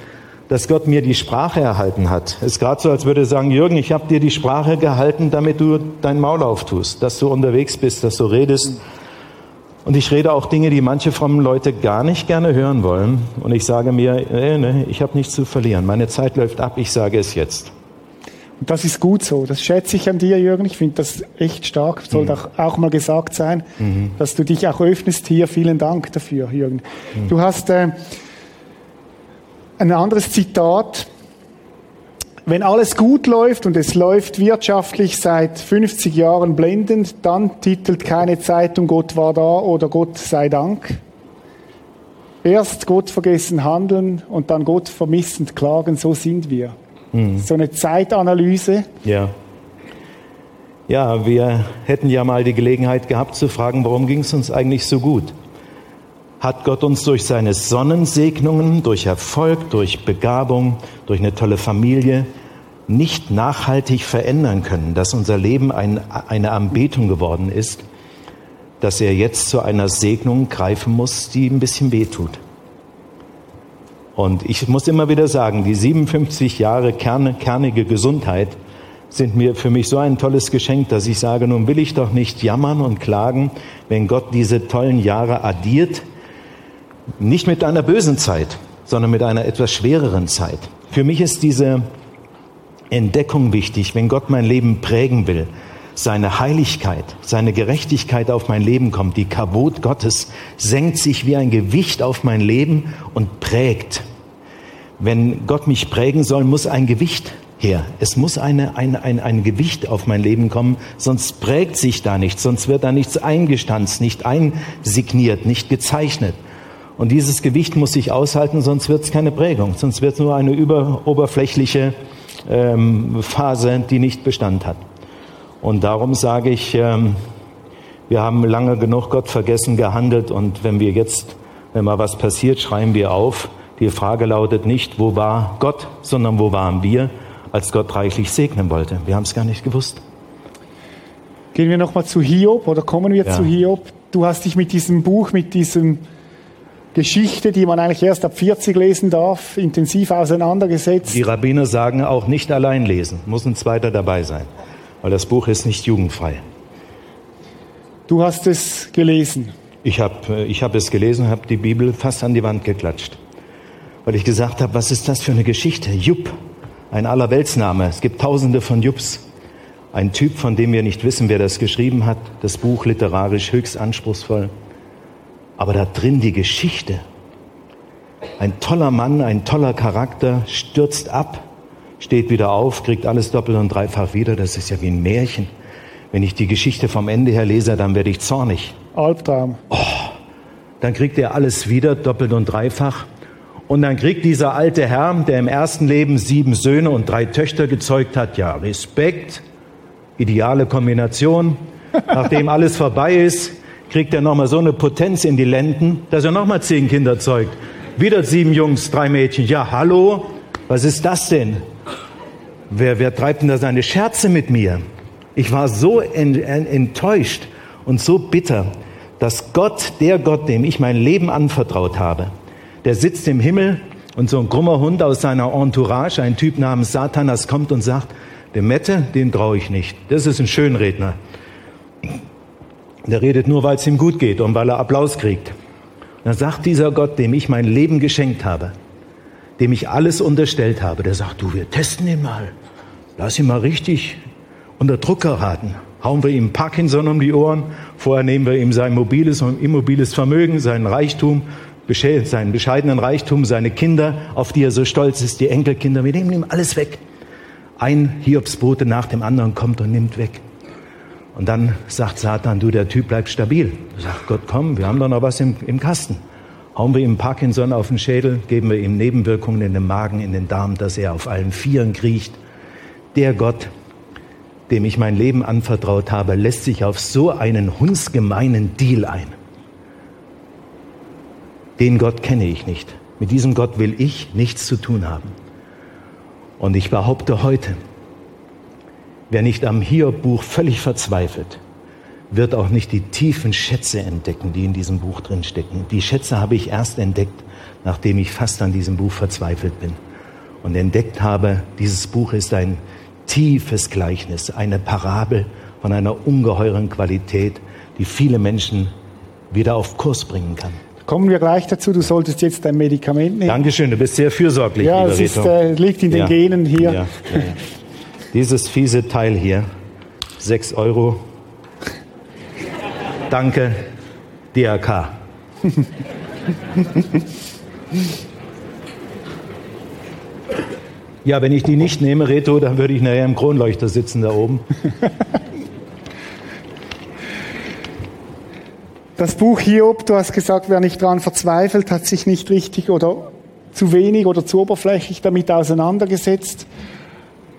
dass Gott mir die Sprache erhalten hat. Ist gerade so, als würde er sagen, Jürgen, ich habe dir die Sprache gehalten, damit du dein Maul auftust, dass du unterwegs bist, dass du redest. Und ich rede auch Dinge, die manche frommen Leute gar nicht gerne hören wollen. Und ich sage mir, nee, nee, ich habe nichts zu verlieren. Meine Zeit läuft ab, ich sage es jetzt. Und das ist gut so. Das schätze ich an dir, Jürgen. Ich finde das echt stark. Soll mhm. auch, auch mal gesagt sein, mhm. dass du dich auch öffnest hier. Vielen Dank dafür, Jürgen. Mhm. Du hast äh, ein anderes Zitat. Wenn alles gut läuft und es läuft wirtschaftlich seit 50 Jahren blendend, dann titelt keine Zeitung Gott war da oder Gott sei Dank. Erst Gott vergessen handeln und dann Gott vermissend klagen, so sind wir. Mhm. So eine Zeitanalyse. Ja. Ja, wir hätten ja mal die Gelegenheit gehabt zu fragen, warum ging es uns eigentlich so gut? hat Gott uns durch seine Sonnensegnungen, durch Erfolg, durch Begabung, durch eine tolle Familie nicht nachhaltig verändern können, dass unser Leben ein, eine Anbetung geworden ist, dass er jetzt zu einer Segnung greifen muss, die ein bisschen wehtut. Und ich muss immer wieder sagen, die 57 Jahre kerne, kernige Gesundheit sind mir für mich so ein tolles Geschenk, dass ich sage, nun will ich doch nicht jammern und klagen, wenn Gott diese tollen Jahre addiert nicht mit einer bösen Zeit, sondern mit einer etwas schwereren Zeit. Für mich ist diese Entdeckung wichtig, wenn Gott mein Leben prägen will, seine Heiligkeit, seine Gerechtigkeit auf mein Leben kommt, die Kabot Gottes senkt sich wie ein Gewicht auf mein Leben und prägt. Wenn Gott mich prägen soll, muss ein Gewicht her. Es muss eine, ein, ein, ein Gewicht auf mein Leben kommen, sonst prägt sich da nichts, sonst wird da nichts eingestanzt, nicht einsigniert, nicht gezeichnet. Und dieses Gewicht muss sich aushalten, sonst wird es keine Prägung, sonst wird es nur eine über, oberflächliche ähm, Phase, die nicht Bestand hat. Und darum sage ich, ähm, wir haben lange genug Gott vergessen gehandelt und wenn wir jetzt, wenn mal was passiert, schreien wir auf. Die Frage lautet nicht, wo war Gott, sondern wo waren wir, als Gott reichlich segnen wollte. Wir haben es gar nicht gewusst. Gehen wir nochmal zu Hiob oder kommen wir ja. zu Hiob. Du hast dich mit diesem Buch, mit diesem Geschichte, die man eigentlich erst ab 40 lesen darf, intensiv auseinandergesetzt. Die Rabbiner sagen auch nicht allein lesen, muss ein zweiter dabei sein, weil das Buch ist nicht jugendfrei. Du hast es gelesen. Ich habe äh, ich hab es gelesen, habe die Bibel fast an die Wand geklatscht, weil ich gesagt habe, was ist das für eine Geschichte? Jupp, ein Allerweltsname. Es gibt Tausende von Jupps. Ein Typ, von dem wir nicht wissen, wer das geschrieben hat. Das Buch literarisch höchst anspruchsvoll aber da drin die Geschichte. Ein toller Mann, ein toller Charakter stürzt ab, steht wieder auf, kriegt alles doppelt und dreifach wieder. Das ist ja wie ein Märchen. Wenn ich die Geschichte vom Ende her lese, dann werde ich zornig. Albtraum. Oh, dann kriegt er alles wieder, doppelt und dreifach. Und dann kriegt dieser alte Herr, der im ersten Leben sieben Söhne und drei Töchter gezeugt hat, ja, Respekt, ideale Kombination. Nachdem alles vorbei ist, kriegt er nochmal so eine Potenz in die Lenden, dass er nochmal zehn Kinder zeugt. Wieder sieben Jungs, drei Mädchen. Ja, hallo? Was ist das denn? Wer, wer treibt denn da seine Scherze mit mir? Ich war so enttäuscht und so bitter, dass Gott, der Gott, dem ich mein Leben anvertraut habe, der sitzt im Himmel und so ein krummer Hund aus seiner Entourage, ein Typ namens Satanas, kommt und sagt, dem Mette, den traue ich nicht. Das ist ein Schönredner. Der redet nur, weil es ihm gut geht und weil er Applaus kriegt. Und dann sagt dieser Gott, dem ich mein Leben geschenkt habe, dem ich alles unterstellt habe, der sagt, du, wir testen ihn mal. Lass ihn mal richtig unter Druck geraten. Hauen wir ihm Parkinson um die Ohren. Vorher nehmen wir ihm sein mobiles und immobiles Vermögen, seinen Reichtum, seinen bescheidenen Reichtum, seine Kinder, auf die er so stolz ist, die Enkelkinder. Wir nehmen ihm alles weg. Ein Hiobsbote nach dem anderen kommt und nimmt weg. Und dann sagt Satan, du, der Typ bleibt stabil. Sagt Gott, komm, wir haben doch noch was im, im Kasten. Hauen wir ihm Parkinson auf den Schädel, geben wir ihm Nebenwirkungen in den Magen, in den Darm, dass er auf allen Vieren kriecht. Der Gott, dem ich mein Leben anvertraut habe, lässt sich auf so einen hundsgemeinen Deal ein. Den Gott kenne ich nicht. Mit diesem Gott will ich nichts zu tun haben. Und ich behaupte heute, wer nicht am Hiob-Buch völlig verzweifelt, wird auch nicht die tiefen Schätze entdecken, die in diesem Buch drinstecken. Die Schätze habe ich erst entdeckt, nachdem ich fast an diesem Buch verzweifelt bin. Und entdeckt habe, dieses Buch ist ein tiefes Gleichnis, eine Parabel von einer ungeheuren Qualität, die viele Menschen wieder auf Kurs bringen kann. Kommen wir gleich dazu. Du solltest jetzt dein Medikament nehmen. Dankeschön, du bist sehr fürsorglich, ja, es ist, äh, liegt in den ja. Genen hier. Ja. Dieses fiese Teil hier, 6 Euro. Danke, DRK. ja, wenn ich die nicht nehme, Reto, dann würde ich nachher im Kronleuchter sitzen da oben. Das Buch Hiob, du hast gesagt, wer nicht daran verzweifelt, hat sich nicht richtig oder zu wenig oder zu oberflächlich damit auseinandergesetzt.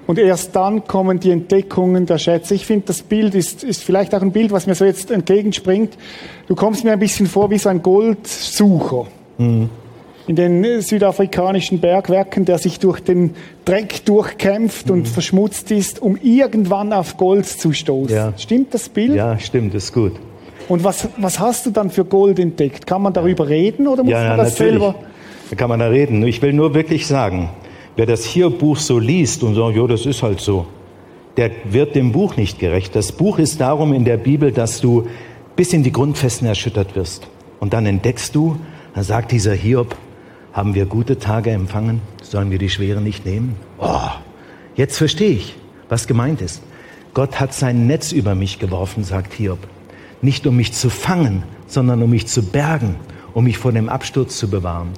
Und erst dann kommen die Entdeckungen der Schätze. Ich finde, das Bild ist, ist vielleicht auch ein Bild, was mir so jetzt entgegenspringt. Du kommst mir ein bisschen vor wie so ein Goldsucher. Mhm. In den südafrikanischen Bergwerken, der sich durch den Dreck durchkämpft mhm. und verschmutzt ist, um irgendwann auf Gold zu stoßen. Ja. Stimmt das Bild? Ja, stimmt, ist gut. Und was, was hast du dann für Gold entdeckt? Kann man darüber reden oder muss ja, man das natürlich. selber? Da kann man da reden. Ich will nur wirklich sagen, wer das hier so liest und sagt, ja, das ist halt so, der wird dem Buch nicht gerecht. Das Buch ist darum in der Bibel, dass du bis in die Grundfesten erschüttert wirst. Und dann entdeckst du, dann sagt dieser Hiob, haben wir gute Tage empfangen, sollen wir die schweren nicht nehmen? Oh, jetzt verstehe ich, was gemeint ist. Gott hat sein Netz über mich geworfen, sagt Hiob nicht um mich zu fangen, sondern um mich zu bergen, um mich vor dem Absturz zu bewahren.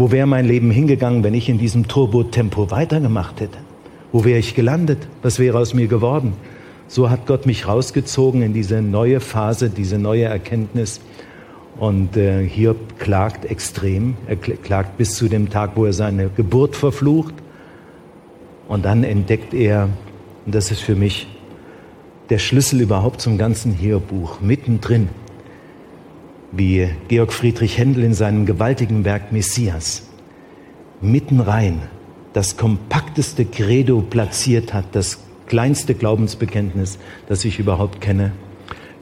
Wo wäre mein Leben hingegangen, wenn ich in diesem Turbotempo weitergemacht hätte? Wo wäre ich gelandet? Was wäre aus mir geworden? So hat Gott mich rausgezogen in diese neue Phase, diese neue Erkenntnis. Und äh, Hiob klagt extrem. Er klagt bis zu dem Tag, wo er seine Geburt verflucht. Und dann entdeckt er, und das ist für mich der Schlüssel überhaupt zum ganzen Hörbuch, mittendrin, wie Georg Friedrich Händel in seinem gewaltigen Werk Messias, mitten rein das kompakteste Credo platziert hat, das kleinste Glaubensbekenntnis, das ich überhaupt kenne.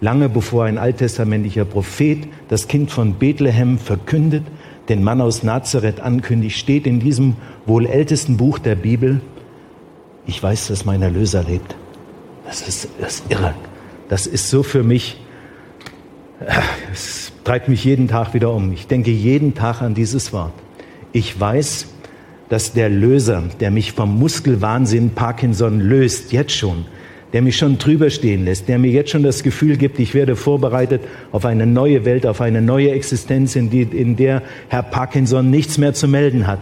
Lange bevor ein alttestamentlicher Prophet das Kind von Bethlehem verkündet, den Mann aus Nazareth ankündigt, steht in diesem wohl ältesten Buch der Bibel, ich weiß, dass mein Erlöser lebt. Das ist, das ist irre. Das ist so für mich, es treibt mich jeden Tag wieder um. Ich denke jeden Tag an dieses Wort. Ich weiß, dass der Löser, der mich vom Muskelwahnsinn Parkinson löst, jetzt schon, der mich schon drüber stehen lässt, der mir jetzt schon das Gefühl gibt, ich werde vorbereitet auf eine neue Welt, auf eine neue Existenz, in, die, in der Herr Parkinson nichts mehr zu melden hat.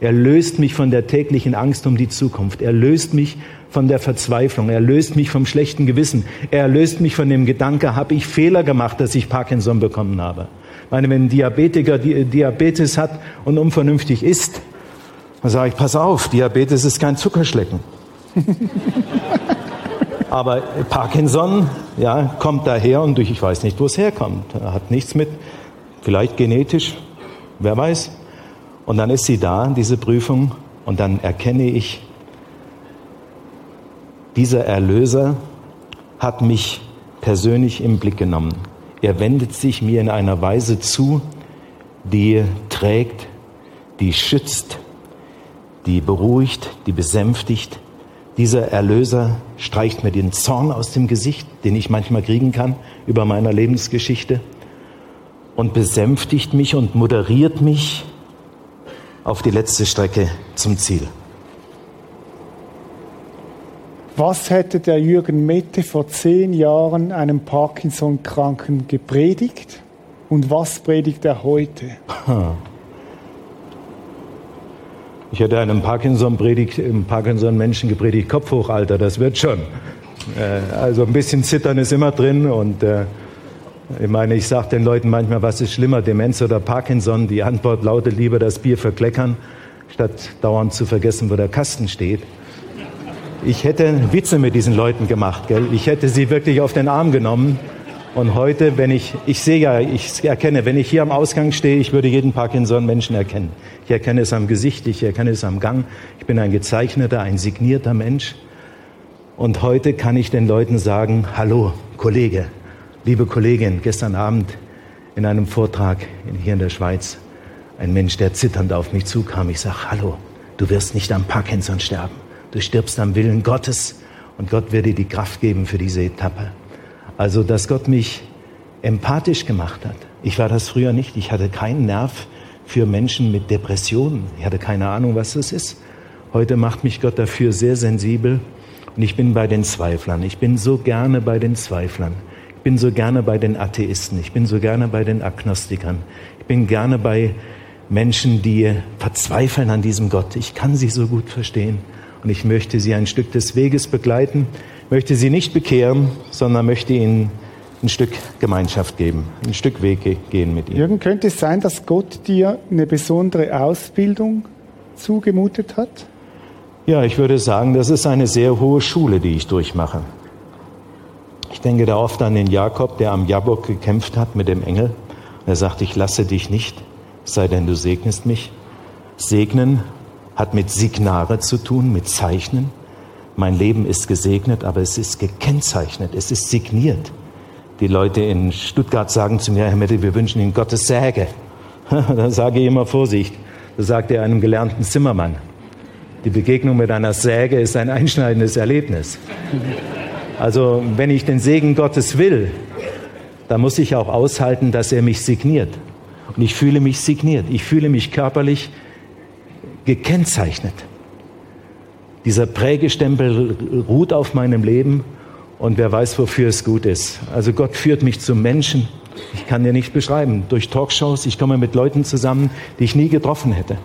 Er löst mich von der täglichen Angst um die Zukunft. Er löst mich von der Verzweiflung. Er löst mich vom schlechten Gewissen. Er löst mich von dem Gedanke, habe ich Fehler gemacht, dass ich Parkinson bekommen habe. Ich meine, wenn ein Diabetiker Diabetes hat und unvernünftig isst, dann sage ich, pass auf, Diabetes ist kein Zuckerschlecken. Aber Parkinson, ja, kommt daher und ich weiß nicht, wo es herkommt. Er hat nichts mit, vielleicht genetisch, wer weiß. Und dann ist sie da, diese Prüfung, und dann erkenne ich, Dieser Erlöser hat mich persönlich im Blick genommen. Er wendet sich mir in einer Weise zu, die trägt, die schützt, die beruhigt, die besänftigt. Dieser Erlöser streicht mir den Zorn aus dem Gesicht, den ich manchmal kriegen kann über meiner Lebensgeschichte und besänftigt mich und moderiert mich auf die letzte Strecke zum Ziel. Was hätte der Jürgen Mette vor zehn Jahren einem Parkinson-Kranken gepredigt und was predigt er heute? Ich hätte einem Parkinson-Menschen Parkinson gepredigt, Kopf hoch, Alter, das wird schon. Äh, also ein bisschen Zittern ist immer drin und äh, ich meine, ich sage den Leuten manchmal, was ist schlimmer, Demenz oder Parkinson? Die Antwort lautet lieber das Bier verkleckern, statt dauernd zu vergessen, wo der Kasten steht. Ich hätte Witze mit diesen Leuten gemacht, gell? Ich hätte sie wirklich auf den Arm genommen. Und heute, wenn ich, ich sehe ja, ich erkenne, wenn ich hier am Ausgang stehe, ich würde jeden Parkinson-Menschen erkennen. Ich erkenne es am Gesicht, ich erkenne es am Gang. Ich bin ein gezeichneter, ein signierter Mensch. Und heute kann ich den Leuten sagen, hallo, Kollege, liebe Kollegin, gestern Abend in einem Vortrag hier in der Schweiz, ein Mensch, der zitternd auf mich zukam. Ich sage, hallo, du wirst nicht am Parkinson sterben. Du stirbst am Willen Gottes und Gott wird dir die Kraft geben für diese Etappe. Also, dass Gott mich empathisch gemacht hat. Ich war das früher nicht. Ich hatte keinen Nerv für Menschen mit Depressionen. Ich hatte keine Ahnung, was das ist. Heute macht mich Gott dafür sehr sensibel und ich bin bei den Zweiflern. Ich bin so gerne bei den Zweiflern. Ich bin so gerne bei den Atheisten. Ich bin so gerne bei den Agnostikern. Ich bin gerne bei Menschen, die verzweifeln an diesem Gott. Ich kann sie so gut verstehen. Und ich möchte sie ein Stück des Weges begleiten, möchte sie nicht bekehren, sondern möchte ihnen ein Stück Gemeinschaft geben, ein Stück Weg gehen mit ihnen. Jürgen, könnte es sein, dass Gott dir eine besondere Ausbildung zugemutet hat? Ja, ich würde sagen, das ist eine sehr hohe Schule, die ich durchmache. Ich denke da oft an den Jakob, der am Jabok gekämpft hat mit dem Engel. Er sagt, ich lasse dich nicht, sei denn du segnest mich. Segnen hat mit Signare zu tun, mit Zeichnen. Mein Leben ist gesegnet, aber es ist gekennzeichnet, es ist signiert. Die Leute in Stuttgart sagen zu mir, Herr Mette, wir wünschen Ihnen Gottes Säge. Dann sage ich immer Vorsicht. Das sagt er einem gelernten Zimmermann. Die Begegnung mit einer Säge ist ein einschneidendes Erlebnis. Also wenn ich den Segen Gottes will, dann muss ich auch aushalten, dass er mich signiert. Und ich fühle mich signiert. Ich fühle mich körperlich gekennzeichnet. Dieser Prägestempel ruht auf meinem Leben und wer weiß, wofür es gut ist. Also Gott führt mich zu Menschen. Ich kann dir nicht beschreiben. Durch Talkshows, ich komme mit Leuten zusammen, die ich nie getroffen hätte.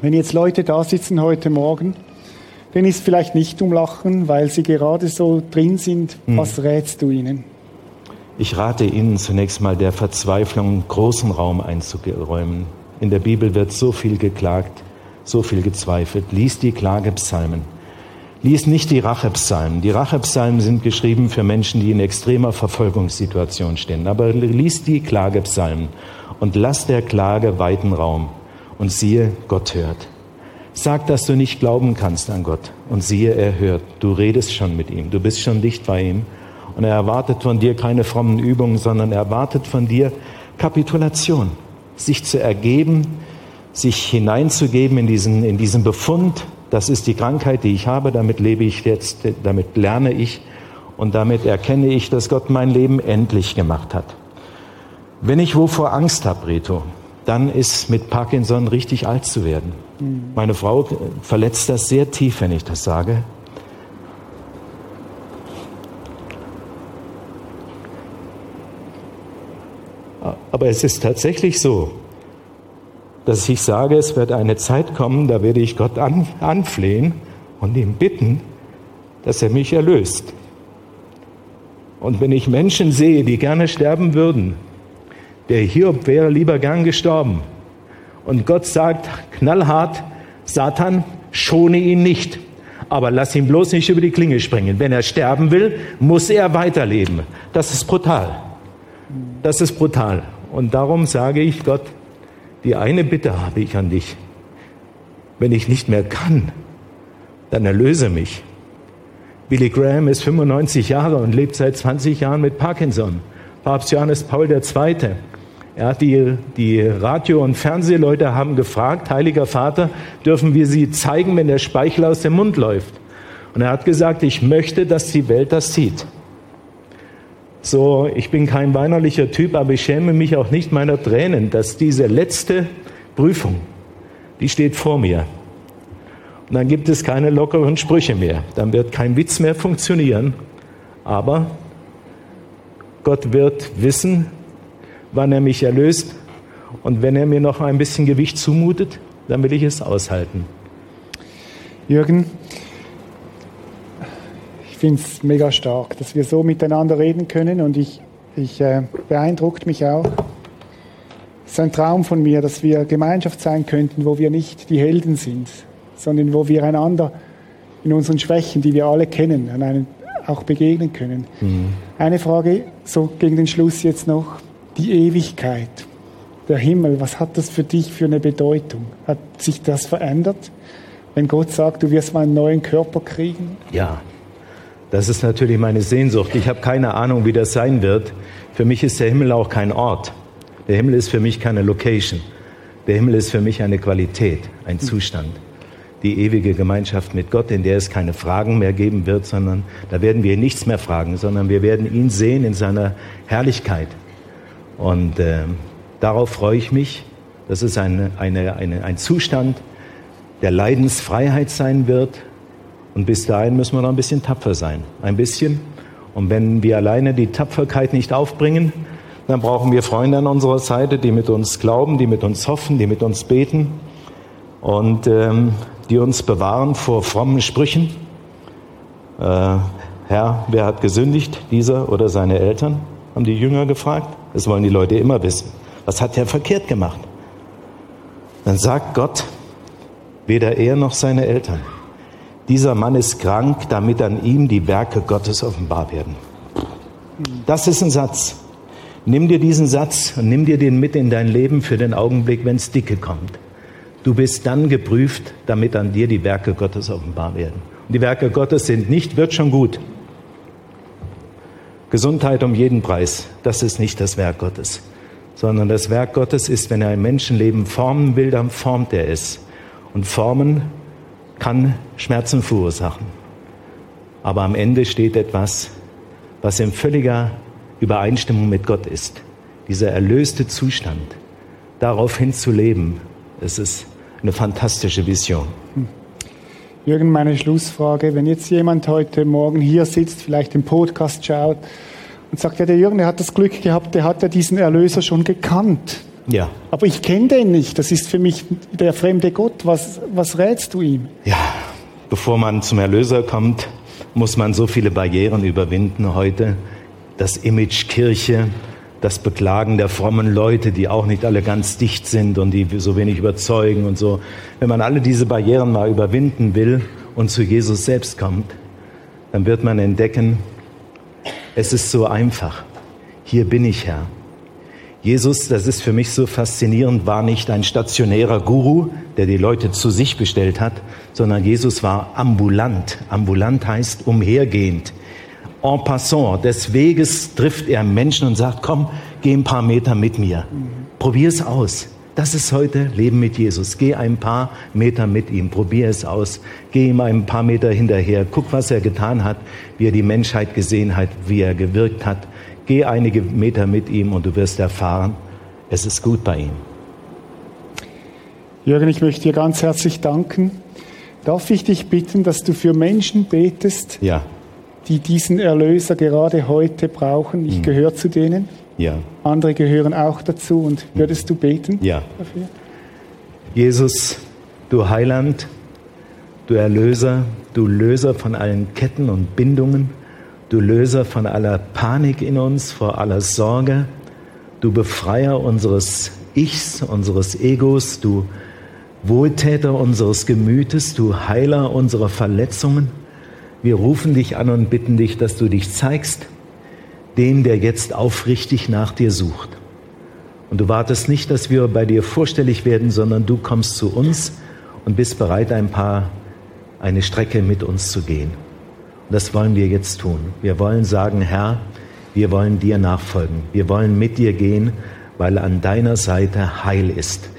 Wenn jetzt Leute da sitzen heute Morgen, denen ist vielleicht nicht umlachen, weil sie gerade so drin sind, hm. was rätst du ihnen? Ich rate Ihnen zunächst mal der Verzweiflung großen Raum einzuräumen. In der Bibel wird so viel geklagt, so viel gezweifelt. Lies die Klagepsalmen. Lies nicht die Rachepsalmen. Die Rachepsalmen sind geschrieben für Menschen, die in extremer Verfolgungssituation stehen. Aber lies die Klagepsalmen und lass der Klage weiten Raum. Und siehe, Gott hört. Sag, dass du nicht glauben kannst an Gott. Und siehe, er hört. Du redest schon mit ihm. Du bist schon dicht bei ihm. Und er erwartet von dir keine frommen Übungen, sondern er erwartet von dir Kapitulation sich zu ergeben, sich hineinzugeben in diesen, in diesen Befund, das ist die Krankheit, die ich habe, damit lebe ich jetzt, damit lerne ich und damit erkenne ich, dass Gott mein Leben endlich gemacht hat. Wenn ich wovor Angst habe, Reto, dann ist mit Parkinson richtig alt zu werden. Mhm. Meine Frau verletzt das sehr tief, wenn ich das sage. Aber es ist tatsächlich so, dass ich sage, es wird eine Zeit kommen, da werde ich Gott an, anflehen und ihm bitten, dass er mich erlöst. Und wenn ich Menschen sehe, die gerne sterben würden, der Hiob wäre lieber gern gestorben. Und Gott sagt knallhart, Satan, schone ihn nicht, aber lass ihn bloß nicht über die Klinge springen. Wenn er sterben will, muss er weiterleben. Das ist brutal. Das ist brutal. Und darum sage ich Gott, die eine Bitte habe ich an dich. Wenn ich nicht mehr kann, dann erlöse mich. Billy Graham ist 95 Jahre und lebt seit 20 Jahren mit Parkinson. Papst Johannes Paul II. Er hat die, die Radio- und Fernsehleute haben gefragt, Heiliger Vater, dürfen wir Sie zeigen, wenn der Speichel aus dem Mund läuft? Und er hat gesagt, ich möchte, dass die Welt das sieht. So, ich bin kein weinerlicher Typ, aber ich schäme mich auch nicht meiner Tränen, dass diese letzte Prüfung, die steht vor mir. Und dann gibt es keine lockeren Sprüche mehr. Dann wird kein Witz mehr funktionieren. Aber Gott wird wissen, wann er mich erlöst. Und wenn er mir noch ein bisschen Gewicht zumutet, dann will ich es aushalten. Jürgen, finde es mega stark, dass wir so miteinander reden können und ich, ich äh, beeindruckt mich auch. Es ist ein Traum von mir, dass wir Gemeinschaft sein könnten, wo wir nicht die Helden sind, sondern wo wir einander in unseren Schwächen, die wir alle kennen, an einen auch begegnen können. Mhm. Eine Frage so gegen den Schluss jetzt noch die Ewigkeit, der Himmel, was hat das für dich für eine Bedeutung? Hat sich das verändert, wenn Gott sagt, du wirst mal einen neuen Körper kriegen? Ja, das ist natürlich meine Sehnsucht. Ich habe keine Ahnung, wie das sein wird. Für mich ist der Himmel auch kein Ort. Der Himmel ist für mich keine Location. Der Himmel ist für mich eine Qualität, ein Zustand. Die ewige Gemeinschaft mit Gott, in der es keine Fragen mehr geben wird, sondern da werden wir nichts mehr fragen, sondern wir werden ihn sehen in seiner Herrlichkeit. Und äh, darauf freue ich mich. dass es eine, eine, eine, ein Zustand der Leidensfreiheit sein wird. Und bis dahin müssen wir noch ein bisschen tapfer sein. Ein bisschen. Und wenn wir alleine die Tapferkeit nicht aufbringen, dann brauchen wir Freunde an unserer Seite, die mit uns glauben, die mit uns hoffen, die mit uns beten und ähm, die uns bewahren vor frommen Sprüchen. Äh, Herr, wer hat gesündigt, dieser oder seine Eltern? haben die Jünger gefragt. Das wollen die Leute immer wissen. Was hat er verkehrt gemacht? Dann sagt Gott, weder er noch seine Eltern. Dieser Mann ist krank, damit an ihm die Werke Gottes offenbar werden. Das ist ein Satz. Nimm dir diesen Satz und nimm dir den mit in dein Leben für den Augenblick, wenn es dicke kommt. Du bist dann geprüft, damit an dir die Werke Gottes offenbar werden. Und die Werke Gottes sind nicht, wird schon gut. Gesundheit um jeden Preis, das ist nicht das Werk Gottes, sondern das Werk Gottes ist, wenn er ein Menschenleben formen will, dann formt er es. Und formen kann Schmerzen verursachen. Aber am Ende steht etwas, was in völliger Übereinstimmung mit Gott ist. Dieser erlöste Zustand, darauf hin zu leben, es ist eine fantastische Vision. Jürgen, meine Schlussfrage. Wenn jetzt jemand heute Morgen hier sitzt, vielleicht den Podcast schaut und sagt, ja, der Jürgen, der hat das Glück gehabt, der hat ja diesen Erlöser schon gekannt. Ja. Aber ich kenne den nicht. Das ist für mich der fremde Gott. Was, was rätst du ihm? Ja, bevor man zum Erlöser kommt, muss man so viele Barrieren überwinden heute. Das Image Kirche, das Beklagen der frommen Leute, die auch nicht alle ganz dicht sind und die so wenig überzeugen und so. Wenn man alle diese Barrieren mal überwinden will und zu Jesus selbst kommt, dann wird man entdecken, es ist so einfach. Hier bin ich Herr. Jesus, das ist für mich so faszinierend, war nicht ein stationärer Guru, der die Leute zu sich bestellt hat, sondern Jesus war ambulant. Ambulant heißt umhergehend en passant des Weges trifft er Menschen und sagt, komm, geh ein paar Meter mit mir. Probier es aus. Das ist heute Leben mit Jesus. Geh ein paar Meter mit ihm, probier es aus. Geh ihm ein paar Meter hinterher. Guck, was er getan hat, wie er die Menschheit gesehen hat, wie er gewirkt hat. Geh einige Meter mit ihm und du wirst erfahren, es ist gut bei ihm. Jürgen, ich möchte dir ganz herzlich danken. Darf ich dich bitten, dass du für Menschen betest, ja die diesen Erlöser gerade heute brauchen. Ich mhm. gehöre zu denen. Ja. Andere gehören auch dazu. Und würdest du beten ja. dafür? Jesus, du Heiland, du Erlöser, du Löser von allen Ketten und Bindungen, du Löser von aller Panik in uns, vor aller Sorge, du Befreier unseres Ichs, unseres Egos, du Wohltäter unseres Gemütes, du Heiler unserer Verletzungen. Wir rufen dich an und bitten dich, dass du dich zeigst, dem, der jetzt aufrichtig nach dir sucht. Und du wartest nicht, dass wir bei dir vorstellig werden, sondern du kommst zu uns und bist bereit, ein paar, eine Strecke mit uns zu gehen. Das wollen wir jetzt tun. Wir wollen sagen, Herr, wir wollen dir nachfolgen. Wir wollen mit dir gehen, weil an deiner Seite Heil ist.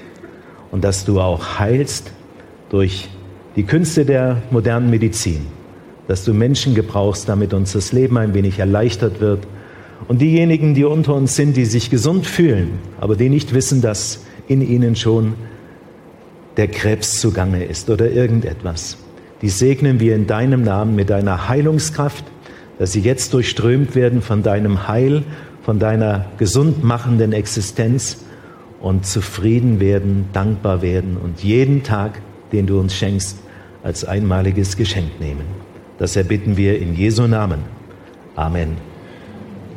Und dass du auch heilst durch die Künste der modernen Medizin. Dass du Menschen gebrauchst, damit uns das Leben ein wenig erleichtert wird. Und diejenigen, die unter uns sind, die sich gesund fühlen, aber die nicht wissen, dass in ihnen schon der Krebs zugange ist oder irgendetwas, die segnen wir in deinem Namen mit deiner Heilungskraft, dass sie jetzt durchströmt werden von deinem Heil, von deiner gesundmachenden Existenz und zufrieden werden, dankbar werden und jeden Tag, den du uns schenkst, als einmaliges Geschenk nehmen. Das erbitten wir in Jesu Namen. Amen.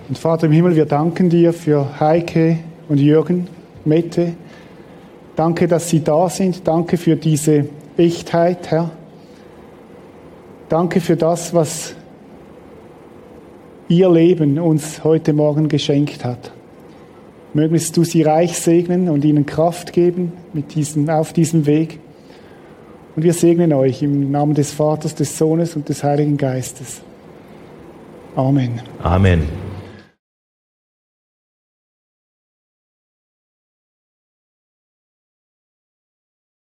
Und Vater im Himmel, wir danken dir für Heike und Jürgen, Mette. Danke, dass sie da sind. Danke für diese Echtheit, Herr. Danke für das, was ihr Leben uns heute Morgen geschenkt hat. Mögest du sie reich segnen und ihnen Kraft geben mit diesem, auf diesem Weg. Und wir segnen euch im Namen des Vaters, des Sohnes und des Heiligen Geistes. Amen. Amen.